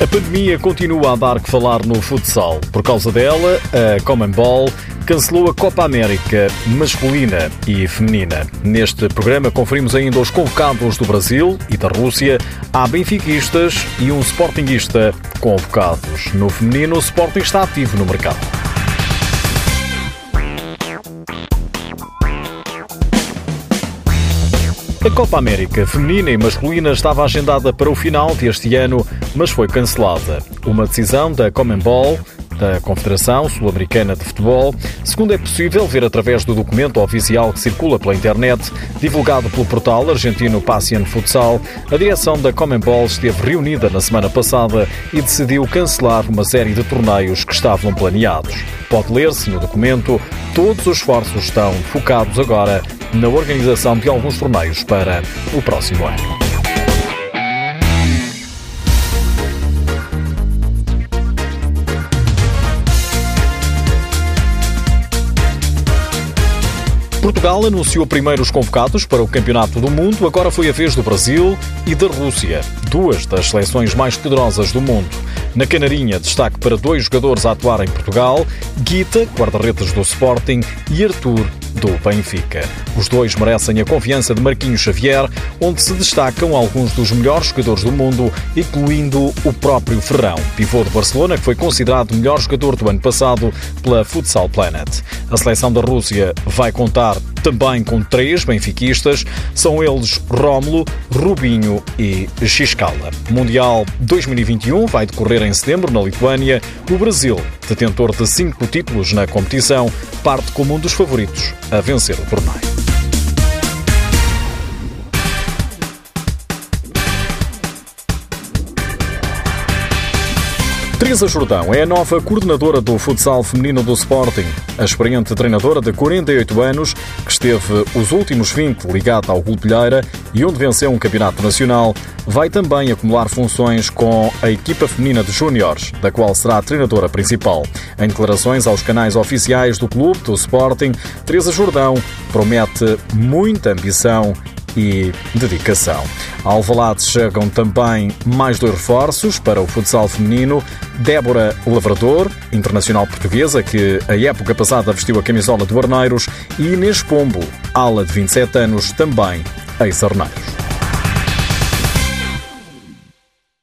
A pandemia continua a dar que falar no futsal. Por causa dela, a Commonball cancelou a Copa América masculina e feminina. Neste programa conferimos ainda os convocados do Brasil e da Rússia. Há benfiquistas e um sportinguista convocados. No feminino, o Sporting está ativo no mercado. A Copa América feminina e masculina estava agendada para o final deste ano, mas foi cancelada. Uma decisão da Commonball da Confederação Sul-Americana de Futebol, segundo é possível ver através do documento oficial que circula pela internet, divulgado pelo portal argentino Passian Futsal, a direção da Commonball esteve reunida na semana passada e decidiu cancelar uma série de torneios que estavam planeados. Pode ler-se no documento, todos os esforços estão focados agora na organização de alguns torneios para o próximo ano. Portugal anunciou primeiro os convocados para o Campeonato do Mundo, agora foi a vez do Brasil e da Rússia, duas das seleções mais poderosas do mundo. Na Canarinha, destaque para dois jogadores a atuar em Portugal, Guita, guarda-redes do Sporting, e Arthur, do Benfica. Os dois merecem a confiança de Marquinhos Xavier, onde se destacam alguns dos melhores jogadores do mundo, incluindo o próprio Ferrão, pivô de Barcelona, que foi considerado o melhor jogador do ano passado pela Futsal Planet. A seleção da Rússia vai contar também com três benfiquistas, são eles Rómulo, Rubinho e Xiscala. Mundial 2021 vai decorrer em setembro na Lituânia. O Brasil, detentor de cinco títulos na competição, parte como um dos favoritos a vencer o torneio. Teresa Jordão é a nova coordenadora do futsal feminino do Sporting. A experiente treinadora de 48 anos, que esteve os últimos 20 ligada ao Golpilheira e onde venceu um campeonato nacional, vai também acumular funções com a equipa feminina de júniores, da qual será a treinadora principal. Em declarações aos canais oficiais do clube do Sporting, Teresa Jordão promete muita ambição e dedicação. Ao Alvalade chegam também mais dois reforços para o futsal feminino. Débora Lavrador, internacional portuguesa, que a época passada vestiu a camisola do Arneiros, e Inês Pombo, ala de 27 anos, também ex-Arneiros.